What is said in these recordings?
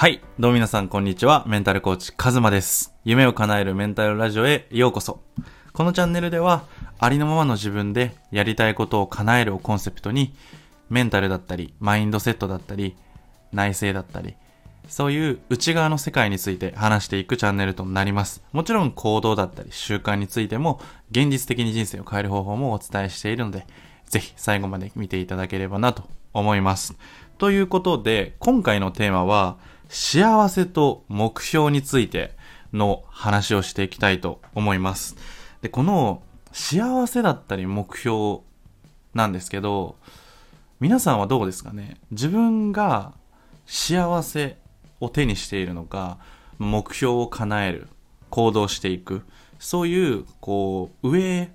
はい。どうも皆さん、こんにちは。メンタルコーチ、カズマです。夢を叶えるメンタルラジオへようこそ。このチャンネルでは、ありのままの自分でやりたいことを叶えるをコンセプトに、メンタルだったり、マインドセットだったり、内政だったり、そういう内側の世界について話していくチャンネルとなります。もちろん行動だったり習慣についても現実的に人生を変える方法もお伝えしているので、ぜひ最後まで見ていただければなと思います。ということで、今回のテーマは、幸せと目標についての話をしていきたいと思います。で、この幸せだったり目標なんですけど、皆さんはどうですかね？自分が幸せを手にしているのか、目標を叶える、行動していく、そういう、こう、上へ、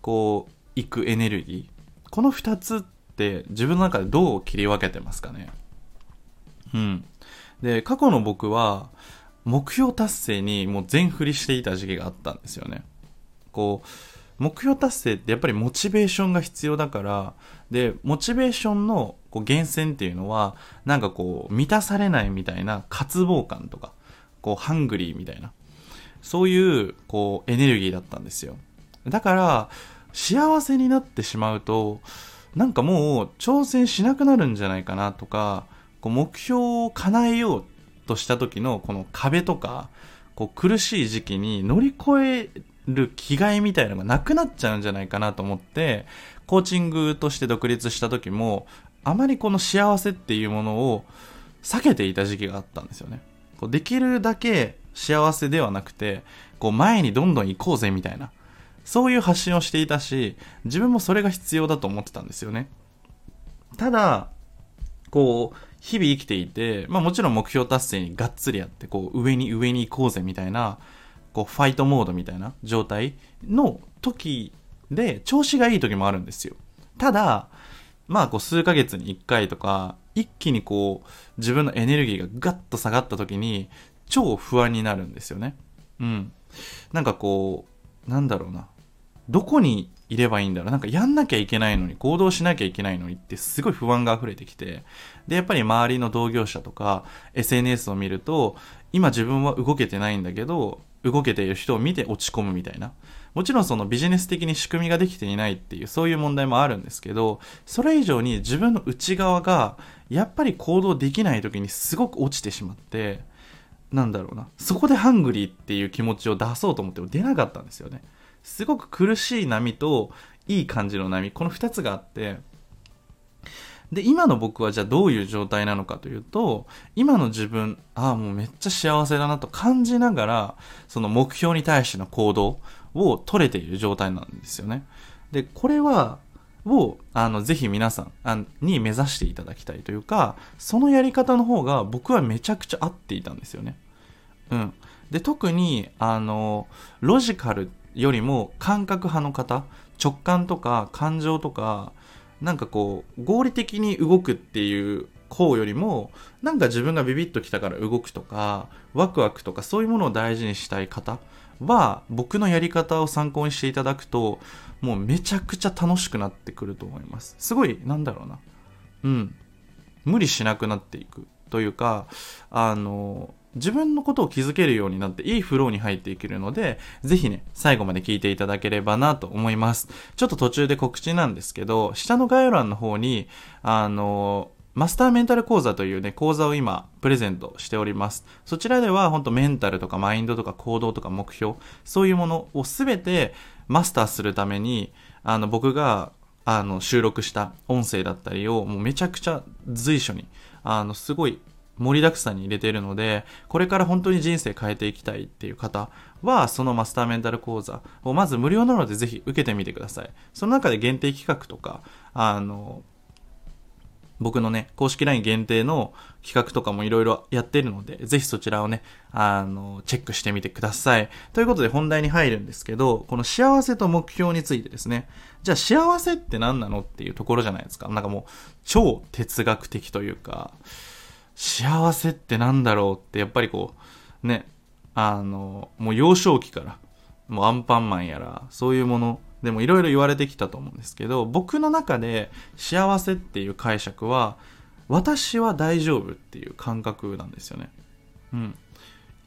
こう、行くエネルギー。この二つって自分の中でどう切り分けてますかね？うん。で、過去の僕は、目標達成にもう全振りしていた時期があったんですよね。こう、目標達成ってやっぱりモチベーションが必要だから、で、モチベーションのこう源泉っていうのは、なんかこう、満たされないみたいな渇望感とか、こう、ハングリーみたいな、そういう、こう、エネルギーだったんですよ。だから、幸せになってしまうと、なんかもう挑戦しなくなるんじゃないかなとか、こう目標を叶えようとした時のこの壁とか、こう苦しい時期に乗り越える気概みたいなのがなくなっちゃうんじゃないかなと思って、コーチングとして独立した時も、あまりこの幸せっていうものを避けていた時期があったんですよね。こうできるだけ幸せではなくて、こう前にどんどん行こうぜみたいな。そういう発信をしていたし、自分もそれが必要だと思ってたんですよね。ただ、こう、日々生きていて、まあもちろん目標達成にがっつりやって、こう上に上に行こうぜみたいな、こうファイトモードみたいな状態の時で調子がいい時もあるんですよ。ただ、まあこう数ヶ月に1回とか、一気にこう自分のエネルギーがガッと下がった時に超不安になるんですよね。うん。なんかこう、なんだろうな。どこにいればいいんだろう？なんかやんなきゃいけないのに、行動しなきゃいけないのにってすごい不安が溢れてきて、で、やっぱり周りの同業者とか SNS を見ると、今自分は動けてないんだけど、動けている人を見て落ち込むみたいな。もちろんそのビジネス的に仕組みができていないっていうそういう問題もあるんですけど、それ以上に自分の内側がやっぱり行動できない時にすごく落ちてしまって、なんだろうな。そこでハングリーっていう気持ちを出そうと思っても出なかったんですよね。すごく苦しい波といい感じの波、この2つがあって、で、今の僕はじゃあどういう状態なのかというと、今の自分、ああ、もうめっちゃ幸せだなと感じながら、その目標に対しての行動を取れている状態なんですよね。で、これは、を、あの、ぜひ皆さんに目指していただきたいというか、そのやり方の方が僕はめちゃくちゃ合っていたんですよね。うん。で、特に、あの、ロジカルよりも感覚派の方、直感とか感情とか、なんかこう、合理的に動くっていう方よりも、なんか自分がビビッときたから動くとか、ワクワクとかそういうものを大事にしたい方は、僕のやり方を参考にしていただくと、もうめちゃくちゃ楽しくなってくると思います。すごい、なんだろうな。うん。無理しなくなっていくというか、あの、自分のことを気づけるようになっていいフローに入っていけるので、ぜひね、最後まで聞いていただければなと思います。ちょっと途中で告知なんですけど、下の概要欄の方に、あの、マスターメンタル講座というね、講座を今、プレゼントしております。そちらでは、本当メンタルとかマインドとか行動とか目標、そういうものをすべてマスターするために、あの、僕が、あの、収録した音声だったりを、もうめちゃくちゃ随所に、あの、すごい盛りだくさんに入れているので、これから本当に人生変えていきたいっていう方は、そのマスターメンタル講座をまず無料なのでぜひ受けてみてください。その中で限定企画とか、あの、僕のね、公式 LINE 限定の企画とかもいろいろやってるので、ぜひそちらをね、あの、チェックしてみてください。ということで本題に入るんですけど、この幸せと目標についてですね、じゃあ幸せって何なのっていうところじゃないですか。なんかもう、超哲学的というか、幸せってなんだろうって、やっぱりこう、ね、あの、もう幼少期から、もうアンパンマンやら、そういうもの、でもいろいろ言われてきたと思うんですけど、僕の中で幸せっていう解釈は、私は大丈夫っていう感覚なんですよね。うん。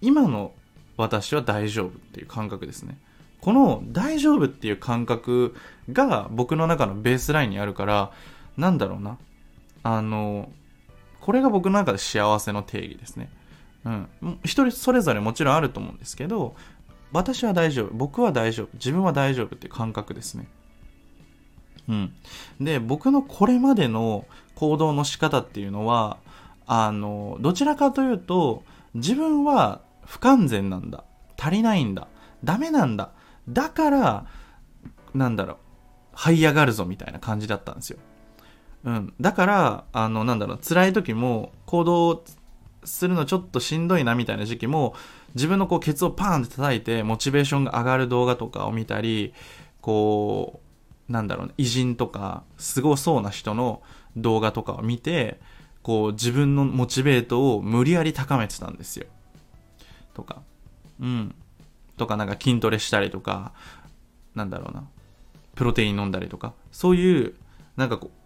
今の私は大丈夫っていう感覚ですね。この大丈夫っていう感覚が僕の中のベースラインにあるから、なんだろうな。あの、これが僕の中で幸せの定義ですね。うん。一人それぞれもちろんあると思うんですけど、私は大丈夫。僕は大丈夫。自分は大丈夫っていう感覚ですね。うん。で、僕のこれまでの行動の仕方っていうのは、あの、どちらかというと、自分は不完全なんだ。足りないんだ。ダメなんだ。だから、なんだろう、這い上がるぞみたいな感じだったんですよ。うん。だから、あの、なんだろう、辛い時も行動するのちょっとしんどいなみたいな時期も、自分のこうケツをパーンって叩いて、モチベーションが上がる動画とかを見たり、こう、なんだろうね、偉人とか、すごそうな人の動画とかを見て、こう、自分のモチベートを無理やり高めてたんですよ。とか。うん。とか、なんか筋トレしたりとか、なんだろうな。プロテイン飲んだりとか、そういう、なんかこう、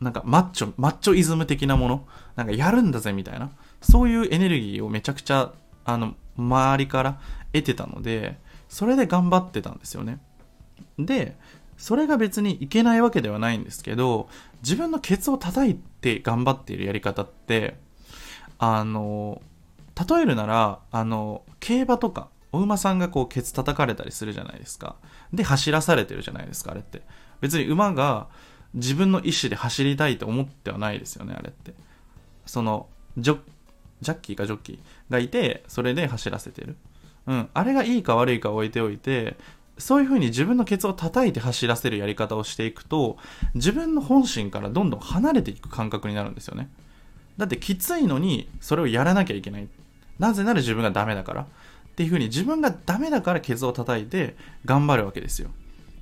なんかマッチョ、マッチョイズム的なもの、なんかやるんだぜみたいな、そういうエネルギーをめちゃくちゃ、あの、周りから得てたので、それで頑張ってたんですよね。で、それが別にいけないわけではないんですけど、自分のケツを叩いて頑張っているやり方って、あの、例えるなら、あの、競馬とか、お馬さんがこうケツ叩かれたりするじゃないですか。で、走らされてるじゃないですか、あれって。別に馬が自分の意思で走りたいと思ってはないですよね、あれって。その、ジョジャッキーかジョッキーがいて、それで走らせてる。うん。あれがいいか悪いか置いておいて、そういう風に自分のケツを叩いて走らせるやり方をしていくと、自分の本心からどんどん離れていく感覚になるんですよね。だってきついのに、それをやらなきゃいけない。なぜなら自分がダメだから。っていう風に自分がダメだからケツを叩いて頑張るわけですよ。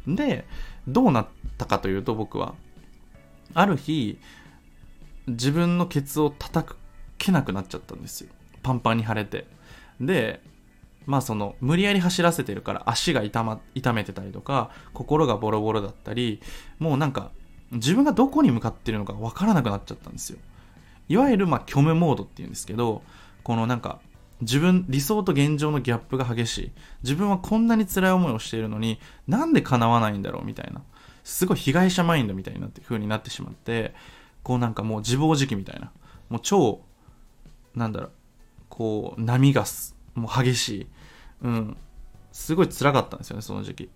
で、どうなったかというと僕は、ある日、自分のケツを叩けなくなっちゃったんですよ。パンパンに腫れて。で、まあその、無理やり走らせてるから足が痛,、ま、痛めてたりとか、心がボロボロだったり、もうなんか、自分がどこに向かってるのかわからなくなっちゃったんですよ。いわゆる、まあ、虚無モードっていうんですけど、このなんか、自分、理想と現状のギャップが激しい。自分はこんなに辛い思いをしているのに、なんで叶わないんだろうみたいな。すごい被害者マインドみたいになって、風になってしまって、こうなんかもう自暴自棄みたいな。もう超、なんだろう、こう、波がす、もう激しい。うん。すごい辛かったんですよね、その時期。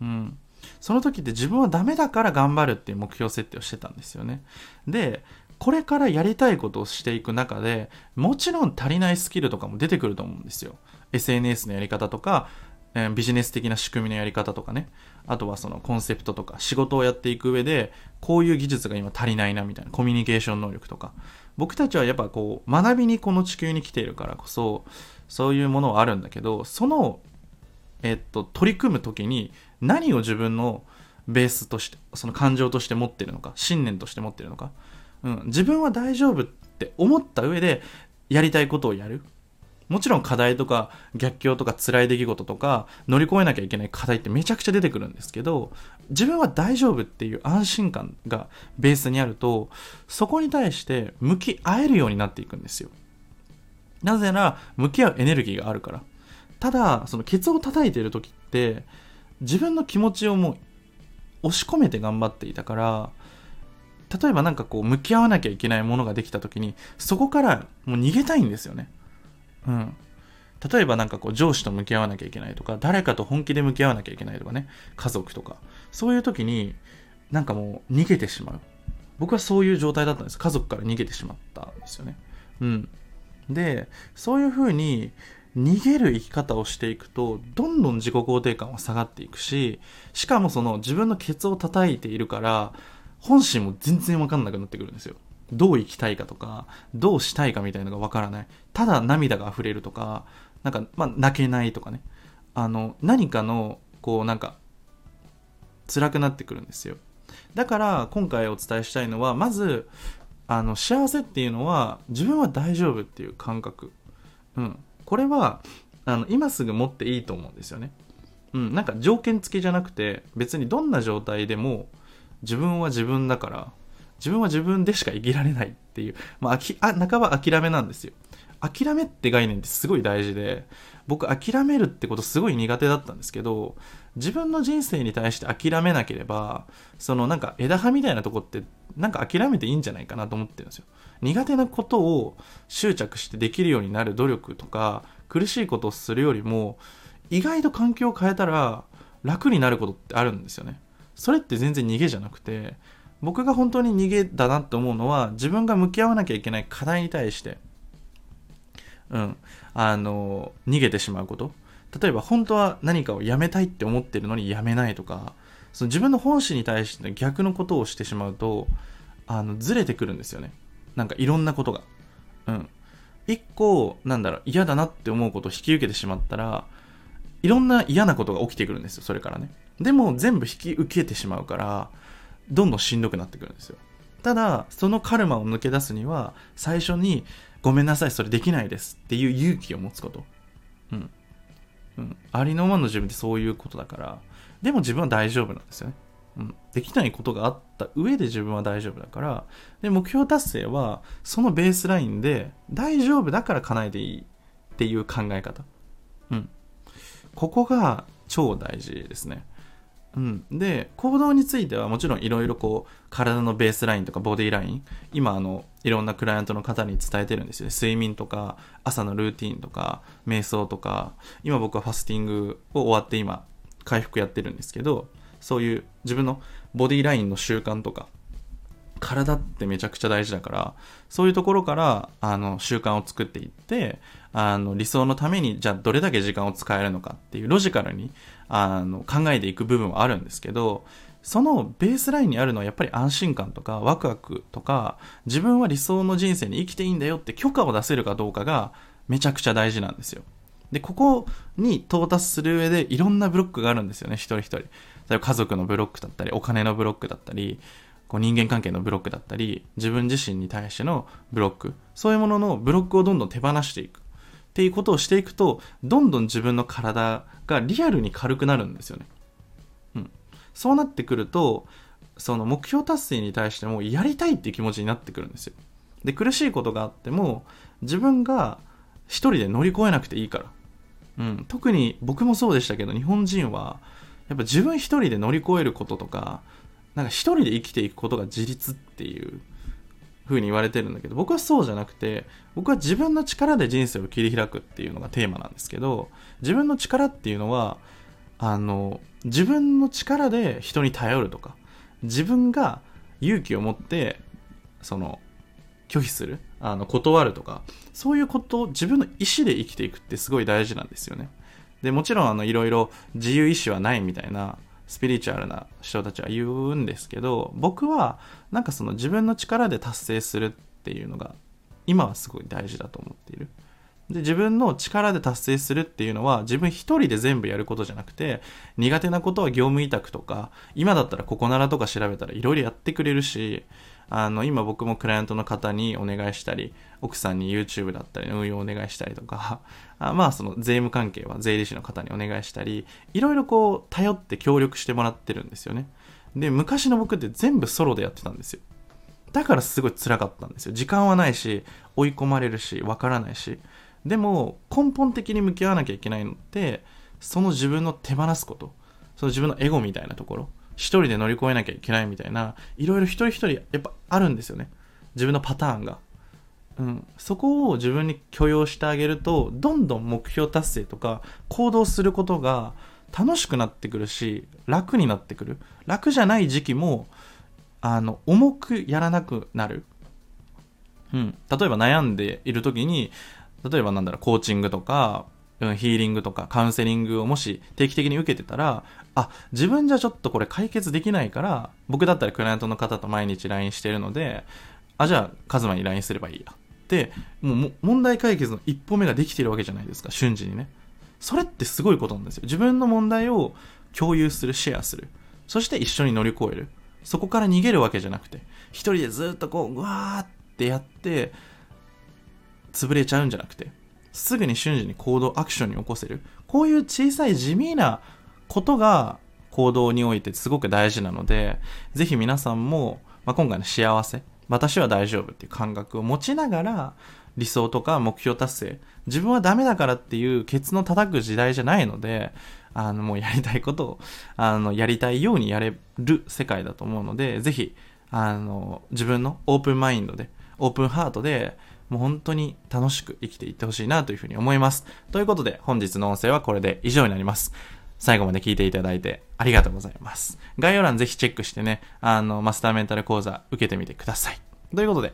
うん。その時って自分はダメだから頑張るっていう目標設定をしてたんですよね。で、これからやりたいことをしていく中で、もちろん足りないスキルとかも出てくると思うんですよ。SNS のやり方とか、えビジネス的な仕組みのやり方とかね。あとはそのコンセプトとか仕事をやっていく上で、こういう技術が今足りないなみたいな、コミュニケーション能力とか。僕たちはやっぱこう、学びにこの地球に来ているからこそ、そういうものはあるんだけど、その、えっと、取り組む時に何を自分のベースとして、その感情として持ってるのか、信念として持ってるのか。うん、自分は大丈夫って思った上でやりたいことをやる。もちろん課題とか逆境とか辛い出来事とか乗り越えなきゃいけない課題ってめちゃくちゃ出てくるんですけど自分は大丈夫っていう安心感がベースにあるとそこに対して向き合えるようになっていくんですよなぜなら向き合うエネルギーがあるからただそのケツを叩いてる時って自分の気持ちをもう押し込めて頑張っていたから例えばなんかこう向き合わなきゃいけないものができた時にそこからもう逃げたいんですよね。うん。例えばなんかこう上司と向き合わなきゃいけないとか誰かと本気で向き合わなきゃいけないとかね。家族とか。そういう時になんかもう逃げてしまう。僕はそういう状態だったんです。家族から逃げてしまったんですよね。うん。でそういう風に逃げる生き方をしていくとどんどん自己肯定感は下がっていくししかもその自分のケツを叩いているから本心も全然わかんなくなってくるんですよ。どう生きたいかとか、どうしたいかみたいなのがわからない。ただ涙が溢れるとか、なんか、まあ、泣けないとかね。あの、何かの、こう、なんか、辛くなってくるんですよ。だから、今回お伝えしたいのは、まず、あの、幸せっていうのは、自分は大丈夫っていう感覚。うん。これは、あの、今すぐ持っていいと思うんですよね。うん。なんか条件付きじゃなくて、別にどんな状態でも、自分は自分だから、自分は自分でしか生きられないっていう、まあ、あ半ば諦めなんですよ。諦めって概念ってすごい大事で、僕諦めるってことすごい苦手だったんですけど、自分の人生に対して諦めなければ、そのなんか枝葉みたいなとこってなんか諦めていいんじゃないかなと思ってるんですよ。苦手なことを執着してできるようになる努力とか、苦しいことをするよりも、意外と環境を変えたら楽になることってあるんですよね。それって全然逃げじゃなくて、僕が本当に逃げだなって思うのは、自分が向き合わなきゃいけない課題に対して、うん、あの、逃げてしまうこと。例えば本当は何かをやめたいって思ってるのにやめないとか、その自分の本心に対して逆のことをしてしまうと、あの、ずれてくるんですよね。なんかいろんなことが。うん。一個、なんだろう、嫌だなって思うことを引き受けてしまったら、いろんな嫌なことが起きてくるんですよ、それからね。でも全部引き受けてしまうから、どんどんしんどくなってくるんですよ。ただ、そのカルマを抜け出すには、最初に、ごめんなさい、それできないですっていう勇気を持つこと。うん。うん。ありのままの自分ってそういうことだから、でも自分は大丈夫なんですよね。うん。できないことがあった上で自分は大丈夫だから、で、目標達成は、そのベースラインで、大丈夫だから叶えていいっていう考え方。うん。ここが超大事ですね。うん、で行動についてはもちろんいろいろこう体のベースラインとかボディライン今あのいろんなクライアントの方に伝えてるんですよね。睡眠とか朝のルーティンとか瞑想とか今僕はファスティングを終わって今回復やってるんですけどそういう自分のボディラインの習慣とか体ってめちゃくちゃ大事だからそういうところからあの習慣を作っていってあの理想のためにじゃあどれだけ時間を使えるのかっていうロジカルにあの考えていく部分はあるんですけどそのベースラインにあるのはやっぱり安心感とかワクワクとか自分は理想の人生に生きていいんだよって許可を出せるかどうかがめちゃくちゃ大事なんですよ。で、ここに到達する上でいろんなブロックがあるんですよね、一人一人。例えば家族のブロックだったり、お金のブロックだったり、こう人間関係のブロックだったり、自分自身に対してのブロック、そういうもののブロックをどんどん手放していく。っていうことをしていくと、どんどん自分の体がリアルに軽くなるんですよね。うん。そうなってくると、その目標達成に対してもやりたいっていう気持ちになってくるんですよ。で、苦しいことがあっても、自分が一人で乗り越えなくていいから。うん。特に僕もそうでしたけど、日本人は、やっぱ自分一人で乗り越えることとか、なんか一人で生きていくことが自立っていう風に言われてるんだけど、僕はそうじゃなくて、僕は自分の力で人生を切り開くっていうのがテーマなんですけど、自分の力っていうのは、あの、自分の力で人に頼るとか、自分が勇気を持って、その、拒否する、あの、断るとか、そういうことを自分の意思で生きていくってすごい大事なんですよね。で、もちろん、あの、いろいろ自由意志はないみたいな、スピリチュアルな人たちは言うんですけど、僕はなんかその自分の力で達成するっていうのが今はすごい大事だと思っている。で、自分の力で達成するっていうのは自分一人で全部やることじゃなくて、苦手なことは業務委託とか、今だったらここならとか調べたらいろいろやってくれるし、あの、今僕もクライアントの方にお願いしたり、奥さんに YouTube だったり運用をお願いしたりとか、あまあその税務関係は税理士の方にお願いしたり、いろいろこう頼って協力してもらってるんですよね。で、昔の僕って全部ソロでやってたんですよ。だからすごい辛かったんですよ。時間はないし、追い込まれるし、わからないし。でも、根本的に向き合わなきゃいけないのって、その自分の手放すこと。その自分のエゴみたいなところ。一人で乗り越えなきゃいけないみたいな、いろいろ一人一人やっぱあるんですよね。自分のパターンが。うん。そこを自分に許容してあげると、どんどん目標達成とか行動することが楽しくなってくるし、楽になってくる。楽じゃない時期も、あの、重くやらなくなる。うん。例えば悩んでいる時に、例えばなんだろう、コーチングとか、ヒーリングとかカウンセリングをもし定期的に受けてたら、あ、自分じゃちょっとこれ解決できないから、僕だったらクライアントの方と毎日 LINE してるので、あ、じゃあ、カズマに LINE すればいいや。で、もう問題解決の一歩目ができてるわけじゃないですか、瞬時にね。それってすごいことなんですよ。自分の問題を共有する、シェアする。そして一緒に乗り越える。そこから逃げるわけじゃなくて、一人でずっとこう、うわーってやって、潰れちゃうんじゃなくて、すぐに瞬時に行動、アクションに起こせる。こういう小さい地味なことが行動においてすごく大事なので、ぜひ皆さんも、まあ、今回の幸せ、私は大丈夫っていう感覚を持ちながら、理想とか目標達成、自分はダメだからっていうケツの叩く時代じゃないので、あの、もうやりたいことを、あの、やりたいようにやれる世界だと思うので、ぜひ、あの、自分のオープンマインドで、オープンハートで、もう本当に楽しく生きていってほしいなというふうに思います。ということで、本日の音声はこれで以上になります。最後まで聞いていただいてありがとうございます。概要欄ぜひチェックしてね、あの、マスターメンタル講座受けてみてください。ということで、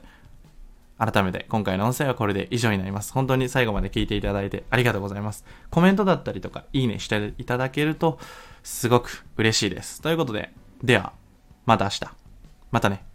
改めて今回の音声はこれで以上になります。本当に最後まで聞いていただいてありがとうございます。コメントだったりとか、いいねしていただけると、すごく嬉しいです。ということで、では、また明日。またね。